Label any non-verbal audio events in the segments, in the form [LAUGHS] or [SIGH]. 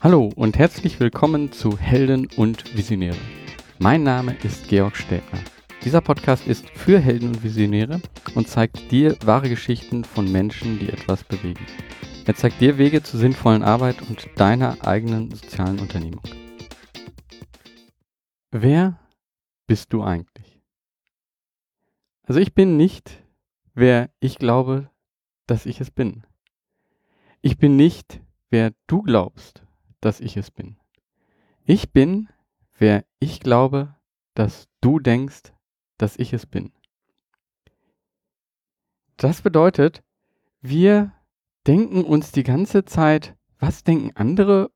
Hallo und herzlich willkommen zu Helden und Visionäre. Mein Name ist Georg Städtner. Dieser Podcast ist für Helden und Visionäre und zeigt dir wahre Geschichten von Menschen, die etwas bewegen. Er zeigt dir Wege zur sinnvollen Arbeit und deiner eigenen sozialen Unternehmung. Wer bist du eigentlich? Also ich bin nicht, wer ich glaube, dass ich es bin. Ich bin nicht, wer du glaubst, dass ich es bin. Ich bin, wer ich glaube, dass du denkst, dass ich es bin. Das bedeutet, wir denken uns die ganze Zeit, was denken andere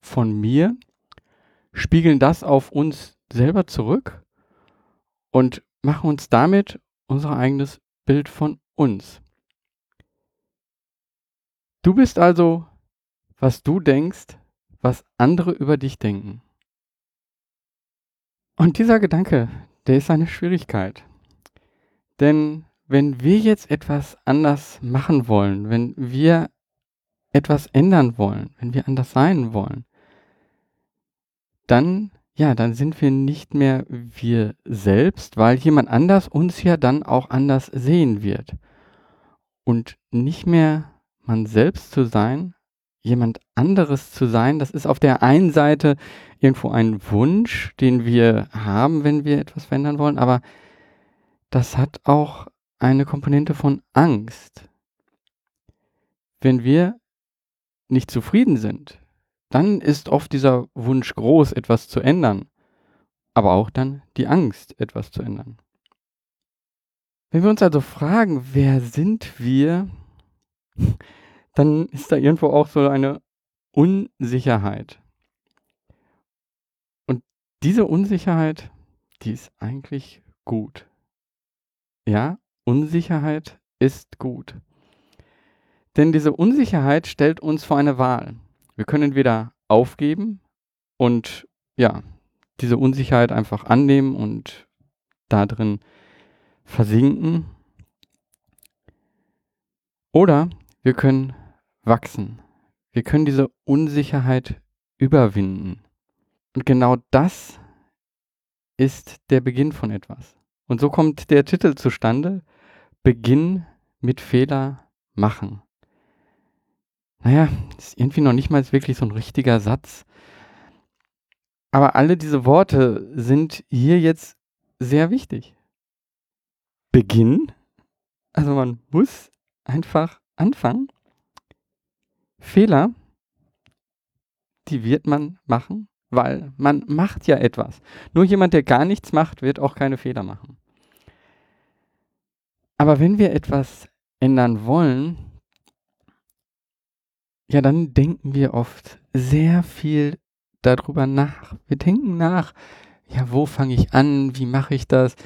von mir, spiegeln das auf uns selber zurück und machen uns damit unser eigenes Bild von uns. Du bist also, was du denkst, was andere über dich denken. Und dieser Gedanke, der ist eine Schwierigkeit. Denn wenn wir jetzt etwas anders machen wollen, wenn wir etwas ändern wollen, wenn wir anders sein wollen, dann, ja, dann sind wir nicht mehr wir selbst, weil jemand anders uns ja dann auch anders sehen wird. Und nicht mehr man selbst zu sein, jemand anderes zu sein, das ist auf der einen Seite irgendwo ein Wunsch, den wir haben, wenn wir etwas verändern wollen, aber das hat auch eine Komponente von Angst. Wenn wir nicht zufrieden sind, dann ist oft dieser Wunsch groß, etwas zu ändern, aber auch dann die Angst, etwas zu ändern. Wenn wir uns also fragen, wer sind wir, [LAUGHS] dann ist da irgendwo auch so eine Unsicherheit. Und diese Unsicherheit, die ist eigentlich gut. Ja, Unsicherheit ist gut. Denn diese Unsicherheit stellt uns vor eine Wahl. Wir können entweder aufgeben und ja, diese Unsicherheit einfach annehmen und da drin versinken. Oder wir können wachsen. Wir können diese Unsicherheit überwinden. Und genau das ist der Beginn von etwas. Und so kommt der Titel zustande, Beginn mit Fehler machen. Naja, ist irgendwie noch nicht mal wirklich so ein richtiger Satz. Aber alle diese Worte sind hier jetzt sehr wichtig. Beginn, also man muss einfach anfangen Fehler, die wird man machen, weil man macht ja etwas. Nur jemand, der gar nichts macht, wird auch keine Fehler machen. Aber wenn wir etwas ändern wollen, ja, dann denken wir oft sehr viel darüber nach. Wir denken nach, ja, wo fange ich an? Wie mache ich das?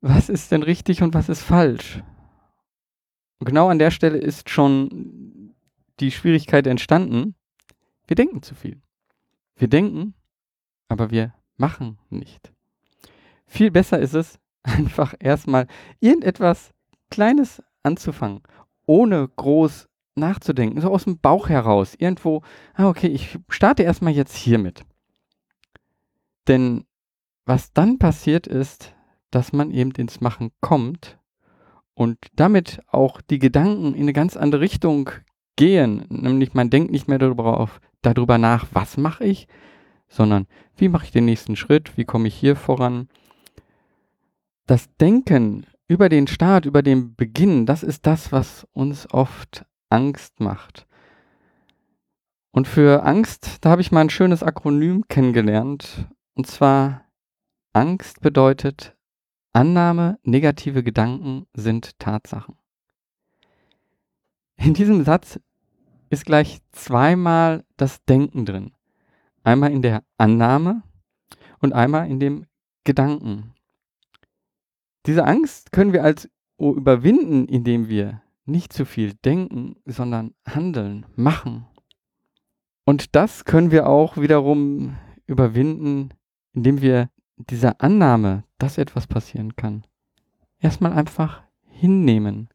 Was ist denn richtig und was ist falsch? Und genau an der Stelle ist schon die Schwierigkeit entstanden, wir denken zu viel. Wir denken, aber wir machen nicht. Viel besser ist es, [LAUGHS] einfach erstmal irgendetwas Kleines anzufangen, ohne groß nachzudenken, so aus dem Bauch heraus, irgendwo, ah, okay, ich starte erstmal jetzt hiermit. Denn was dann passiert ist, dass man eben ins Machen kommt und damit auch die Gedanken in eine ganz andere Richtung gehen. Nämlich man denkt nicht mehr darüber, auf, darüber nach, was mache ich, sondern wie mache ich den nächsten Schritt, wie komme ich hier voran. Das Denken über den Start, über den Beginn, das ist das, was uns oft Angst macht. Und für Angst, da habe ich mal ein schönes Akronym kennengelernt. Und zwar Angst bedeutet Annahme, negative Gedanken sind Tatsachen. In diesem Satz ist gleich zweimal das Denken drin. Einmal in der Annahme und einmal in dem Gedanken. Diese Angst können wir als überwinden, indem wir nicht zu viel denken, sondern handeln, machen. Und das können wir auch wiederum überwinden, indem wir dieser Annahme, dass etwas passieren kann, erstmal einfach hinnehmen.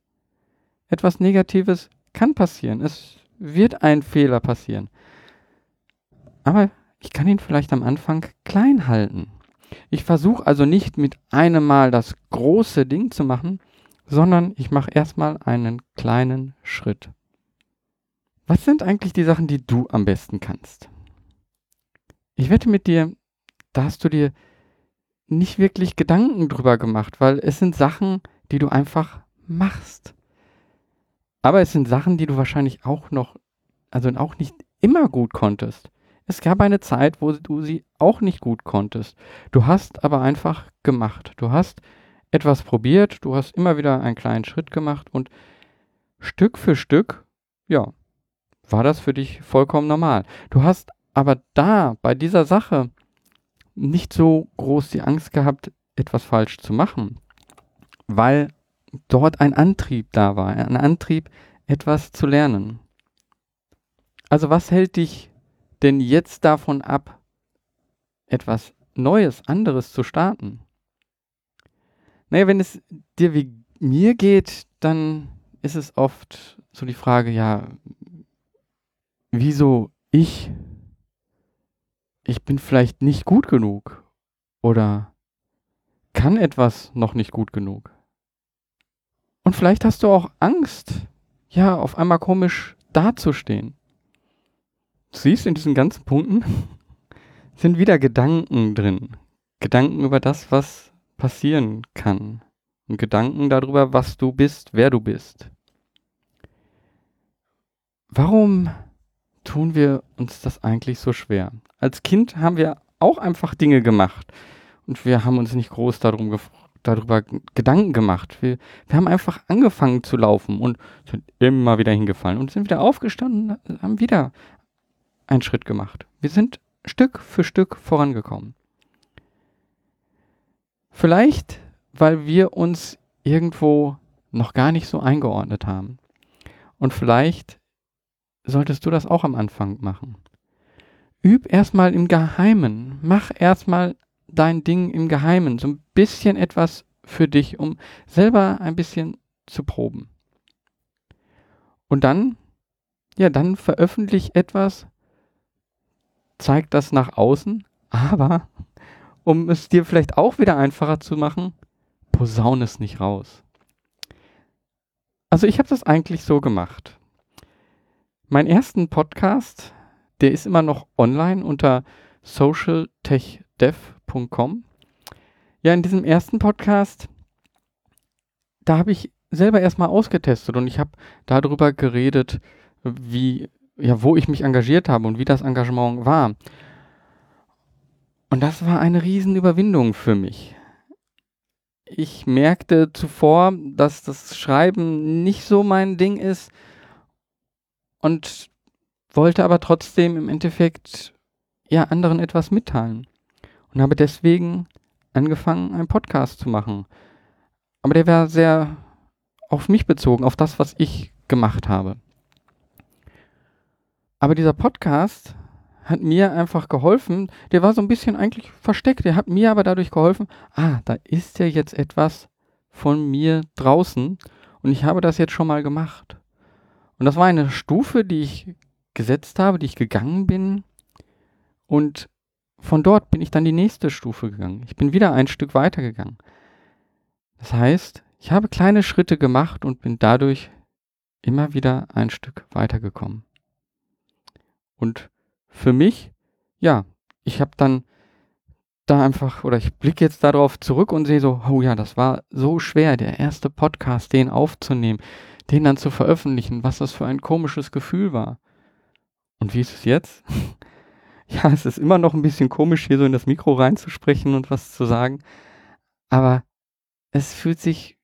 Etwas Negatives kann passieren. Es wird ein Fehler passieren. Aber ich kann ihn vielleicht am Anfang klein halten. Ich versuche also nicht mit einem Mal das große Ding zu machen, sondern ich mache erstmal einen kleinen Schritt. Was sind eigentlich die Sachen, die du am besten kannst? Ich wette mit dir, da hast du dir nicht wirklich Gedanken drüber gemacht, weil es sind Sachen, die du einfach machst. Aber es sind Sachen, die du wahrscheinlich auch noch, also auch nicht immer gut konntest. Es gab eine Zeit, wo du sie auch nicht gut konntest. Du hast aber einfach gemacht. Du hast etwas probiert, du hast immer wieder einen kleinen Schritt gemacht und Stück für Stück, ja, war das für dich vollkommen normal. Du hast aber da bei dieser Sache nicht so groß die Angst gehabt, etwas falsch zu machen, weil dort ein Antrieb da war, ein Antrieb, etwas zu lernen. Also was hält dich denn jetzt davon ab, etwas Neues, anderes zu starten? Naja, wenn es dir wie mir geht, dann ist es oft so die Frage, ja, wieso ich? Ich bin vielleicht nicht gut genug oder kann etwas noch nicht gut genug. Und vielleicht hast du auch Angst, ja, auf einmal komisch dazustehen. Du siehst, in diesen ganzen Punkten [LAUGHS] sind wieder Gedanken drin. Gedanken über das, was passieren kann. Und Gedanken darüber, was du bist, wer du bist. Warum tun wir uns das eigentlich so schwer? Als Kind haben wir auch einfach Dinge gemacht und wir haben uns nicht groß darum darüber Gedanken gemacht. Wir, wir haben einfach angefangen zu laufen und sind immer wieder hingefallen und sind wieder aufgestanden und haben wieder einen Schritt gemacht. Wir sind Stück für Stück vorangekommen. Vielleicht, weil wir uns irgendwo noch gar nicht so eingeordnet haben. Und vielleicht solltest du das auch am Anfang machen. Üb erstmal im Geheimen. Mach erstmal dein Ding im Geheimen, so ein bisschen etwas für dich, um selber ein bisschen zu proben. Und dann, ja, dann veröffentlich etwas, zeig das nach außen, aber um es dir vielleicht auch wieder einfacher zu machen, posaun es nicht raus. Also ich habe das eigentlich so gemacht. Mein ersten Podcast, der ist immer noch online unter socialtechdev www.podcast.com. Ja, in diesem ersten Podcast, da habe ich selber erstmal ausgetestet und ich habe darüber geredet, wie, ja, wo ich mich engagiert habe und wie das Engagement war. Und das war eine Riesenüberwindung für mich. Ich merkte zuvor, dass das Schreiben nicht so mein Ding ist und wollte aber trotzdem im Endeffekt ja anderen etwas mitteilen und habe deswegen angefangen, einen Podcast zu machen. Aber der war sehr auf mich bezogen, auf das, was ich gemacht habe. Aber dieser Podcast hat mir einfach geholfen. Der war so ein bisschen eigentlich versteckt. Der hat mir aber dadurch geholfen, ah, da ist ja jetzt etwas von mir draußen und ich habe das jetzt schon mal gemacht. Und das war eine Stufe, die ich gesetzt habe, die ich gegangen bin und von dort bin ich dann die nächste Stufe gegangen. Ich bin wieder ein Stück weiter gegangen. Das heißt, ich habe kleine Schritte gemacht und bin dadurch immer wieder ein Stück weitergekommen. Und für mich, ja, ich habe dann da einfach, oder ich blicke jetzt darauf zurück und sehe so, oh ja, das war so schwer, der erste Podcast, den aufzunehmen, den dann zu veröffentlichen, was das für ein komisches Gefühl war. Und wie ist es jetzt? [LAUGHS] ja, es ist immer noch ein bisschen komisch, hier so in das Mikro reinzusprechen und was zu sagen. Aber es fühlt sich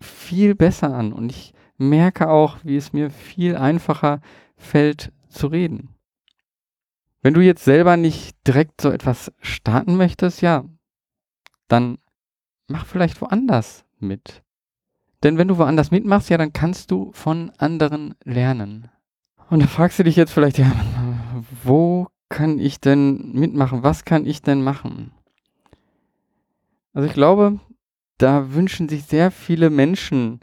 viel besser an und ich merke auch, wie es mir viel einfacher fällt zu reden. Wenn du jetzt selber nicht direkt so etwas starten möchtest, ja, dann mach vielleicht woanders mit. Denn wenn du woanders mitmachst, ja, dann kannst du von anderen lernen. Und da fragst du dich jetzt vielleicht, ja, [LAUGHS] wo kann ich denn mitmachen? Was kann ich denn machen? Also ich glaube, da wünschen sich sehr viele Menschen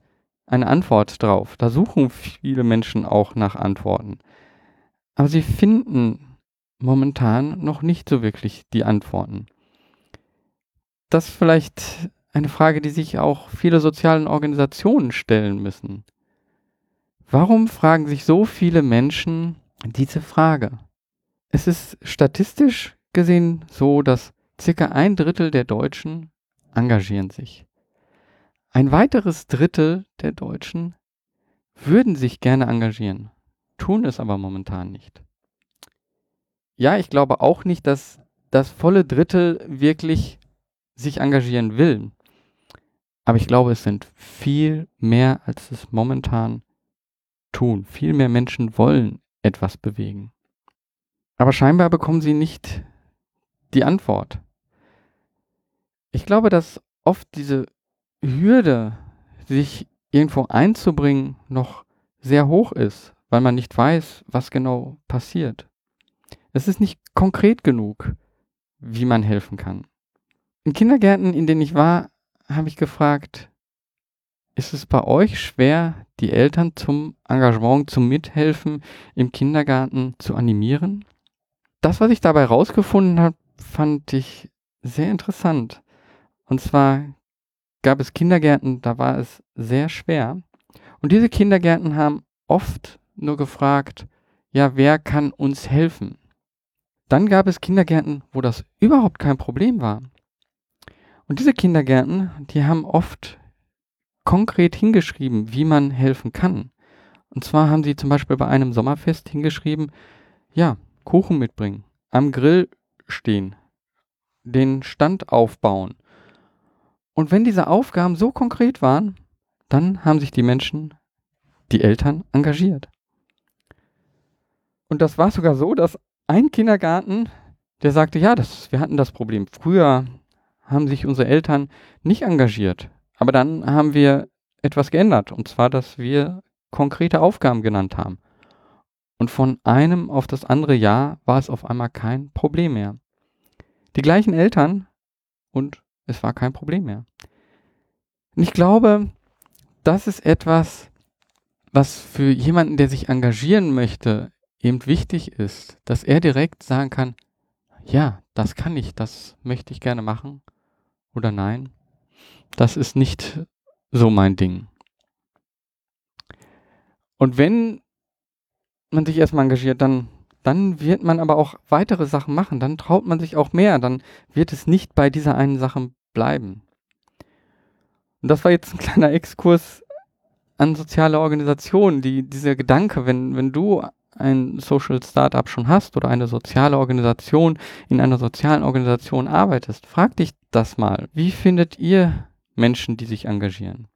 eine Antwort drauf. Da suchen viele Menschen auch nach Antworten. Aber sie finden momentan noch nicht so wirklich die Antworten. Das ist vielleicht eine Frage, die sich auch viele sozialen Organisationen stellen müssen. Warum fragen sich so viele Menschen diese Frage? Es ist statistisch gesehen so, dass circa ein Drittel der Deutschen engagieren sich. Ein weiteres Drittel der Deutschen würden sich gerne engagieren, tun es aber momentan nicht. Ja, ich glaube auch nicht, dass das volle Drittel wirklich sich engagieren will. Aber ich glaube, es sind viel mehr, als es momentan tun. Viel mehr Menschen wollen etwas bewegen. Aber scheinbar bekommen sie nicht die Antwort. Ich glaube, dass oft diese Hürde, sich irgendwo einzubringen, noch sehr hoch ist, weil man nicht weiß, was genau passiert. Es ist nicht konkret genug, wie man helfen kann. In Kindergärten, in denen ich war, habe ich gefragt, ist es bei euch schwer, die Eltern zum Engagement, zum Mithelfen im Kindergarten zu animieren? Das, was ich dabei rausgefunden habe, fand ich sehr interessant. Und zwar gab es Kindergärten, da war es sehr schwer. Und diese Kindergärten haben oft nur gefragt, ja, wer kann uns helfen? Dann gab es Kindergärten, wo das überhaupt kein Problem war. Und diese Kindergärten, die haben oft konkret hingeschrieben, wie man helfen kann. Und zwar haben sie zum Beispiel bei einem Sommerfest hingeschrieben, ja, Kuchen mitbringen, am Grill stehen, den Stand aufbauen, und wenn diese Aufgaben so konkret waren, dann haben sich die Menschen, die Eltern, engagiert. Und das war sogar so, dass ein Kindergarten, der sagte, ja, das, wir hatten das Problem. Früher haben sich unsere Eltern nicht engagiert. Aber dann haben wir etwas geändert. Und zwar, dass wir konkrete Aufgaben genannt haben. Und von einem auf das andere Jahr war es auf einmal kein Problem mehr. Die gleichen Eltern und es war kein Problem mehr. Und ich glaube, das ist etwas, was für jemanden, der sich engagieren möchte, eben wichtig ist, dass er direkt sagen kann, ja, das kann ich, das möchte ich gerne machen oder nein, das ist nicht so mein Ding. Und wenn man sich erstmal engagiert, dann dann wird man aber auch weitere Sachen machen, dann traut man sich auch mehr, dann wird es nicht bei dieser einen Sache bleiben. Und das war jetzt ein [LAUGHS] kleiner Exkurs an soziale Organisationen, die, dieser Gedanke, wenn, wenn du ein Social Startup schon hast oder eine soziale Organisation in einer sozialen Organisation arbeitest, frag dich das mal. Wie findet ihr Menschen, die sich engagieren?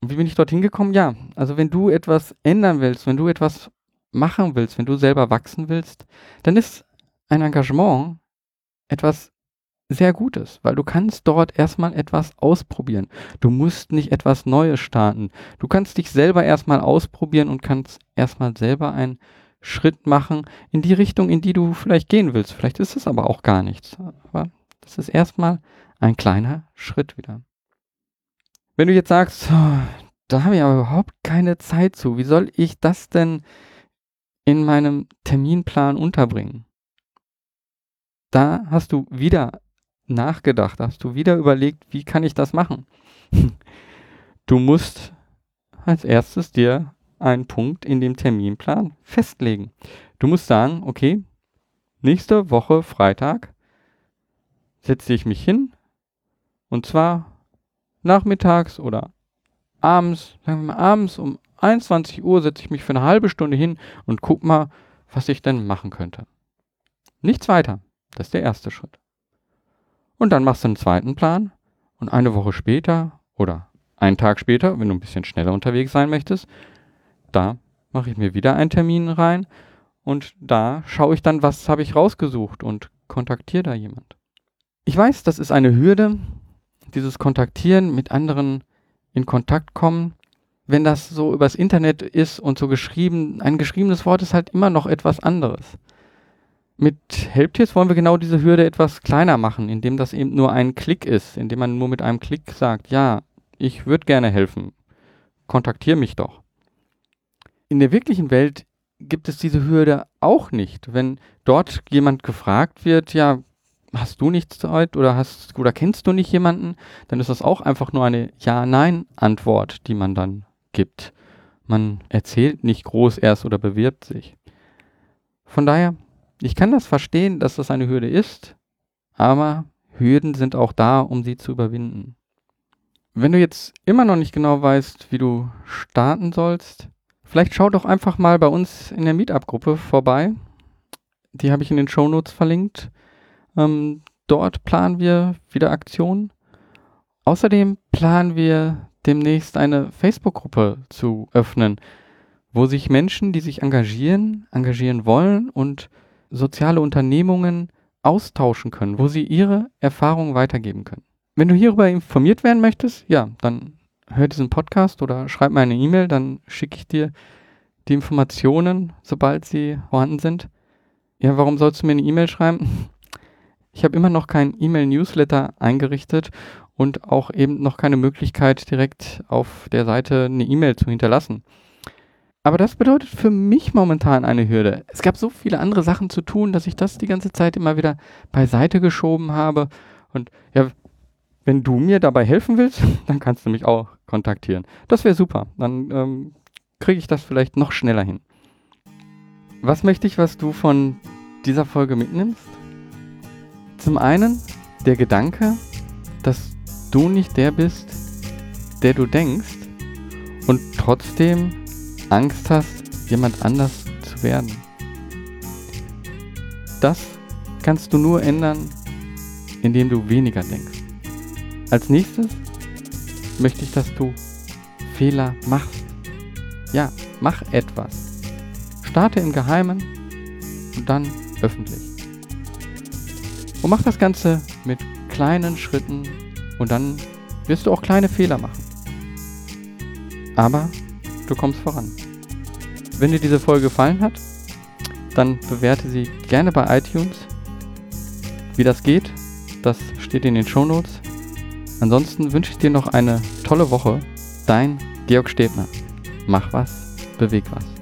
Und wie bin ich dorthin gekommen? Ja, also wenn du etwas ändern willst, wenn du etwas machen willst, wenn du selber wachsen willst, dann ist ein Engagement etwas sehr Gutes, weil du kannst dort erstmal etwas ausprobieren. Du musst nicht etwas Neues starten. Du kannst dich selber erstmal ausprobieren und kannst erstmal selber einen Schritt machen in die Richtung, in die du vielleicht gehen willst. Vielleicht ist es aber auch gar nichts. Aber das ist erstmal ein kleiner Schritt wieder. Wenn du jetzt sagst, oh, da habe ich aber überhaupt keine Zeit zu, wie soll ich das denn in meinem Terminplan unterbringen? Da hast du wieder nachgedacht, hast du wieder überlegt, wie kann ich das machen? [LAUGHS] Du musst als erstes dir einen Punkt in dem Terminplan festlegen. Du musst sagen, okay, nächste Woche Freitag setze ich mich hin und zwar nachmittags oder abends, sagen wir mal abends um 21 Uhr setze ich mich für eine halbe Stunde hin und guck mal, was ich denn machen könnte. Nichts weiter. Das ist der erste Schritt. Und dann machst du einen zweiten Plan und eine Woche später oder einen Tag später, wenn du ein bisschen schneller unterwegs sein möchtest, da mache ich mir wieder einen Termin rein und da schaue ich dann, was habe ich rausgesucht und kontaktiere da jemand. Ich weiß, das ist eine Hürde, dieses Kontaktieren mit anderen in Kontakt kommen. Wenn das so übers Internet ist und so geschrieben, ein geschriebenes Wort ist halt immer noch etwas anderes. Mit Helptiers wollen wir genau diese Hürde etwas kleiner machen, indem das eben nur ein Klick ist, indem man nur mit einem Klick sagt, ja, ich würde gerne helfen, kontaktiere mich doch. In der wirklichen Welt gibt es diese Hürde auch nicht. Wenn dort jemand gefragt wird, ja, hast du nicht Zeit oder hast oder kennst du nicht jemanden, dann ist das auch einfach nur eine Ja-Nein-Antwort, die man dann gibt. Man erzählt nicht groß erst oder bewirbt sich. Von daher, ich kann das verstehen, dass das eine Hürde ist, aber Hürden sind auch da, um sie zu überwinden. Wenn du jetzt immer noch nicht genau weißt, wie du starten sollst, vielleicht schau doch einfach mal bei uns in der Meetup-Gruppe vorbei. Die habe ich in den Show Notes verlinkt. Ähm, dort planen wir wieder Aktionen. Außerdem planen wir demnächst eine Facebook-Gruppe zu öffnen, wo sich Menschen, die sich engagieren, engagieren wollen und soziale Unternehmungen austauschen können, wo sie ihre Erfahrungen weitergeben können. Wenn du hierüber informiert werden möchtest, ja, dann hör diesen Podcast oder schreib mir eine E-Mail, dann schicke ich dir die Informationen, sobald sie vorhanden sind. Ja, warum sollst du mir eine E-Mail schreiben? [LAUGHS] Ich habe immer noch kein E-Mail-Newsletter eingerichtet und auch eben noch keine Möglichkeit, direkt auf der Seite eine E-Mail zu hinterlassen. Aber das bedeutet für mich momentan eine Hürde. Es gab so viele andere Sachen zu tun, dass ich das die ganze Zeit immer wieder beiseite geschoben habe. Und ja, wenn du mir dabei helfen willst, [LAUGHS] dann kannst du mich auch kontaktieren. Das wäre super. Dann ähm, kriege ich das vielleicht noch schneller hin. Was möchte ich, was du von dieser Folge mitnimmst? Zum einen der Gedanke, dass du nicht der bist, der du denkst und trotzdem Angst hast, jemand anders zu werden. Das kannst du nur ändern, indem du weniger denkst. Als nächstes möchte ich, dass du Fehler machst. Ja, mach etwas. Starte im Geheimen und dann öffentlich. Und mach das Ganze mit kleinen Schritten und dann wirst du auch kleine Fehler machen. Aber du kommst voran. Wenn dir diese Folge gefallen hat, dann bewerte sie gerne bei iTunes. Wie das geht, das steht in den Show Notes. Ansonsten wünsche ich dir noch eine tolle Woche. Dein Georg Stebner. Mach was, beweg was.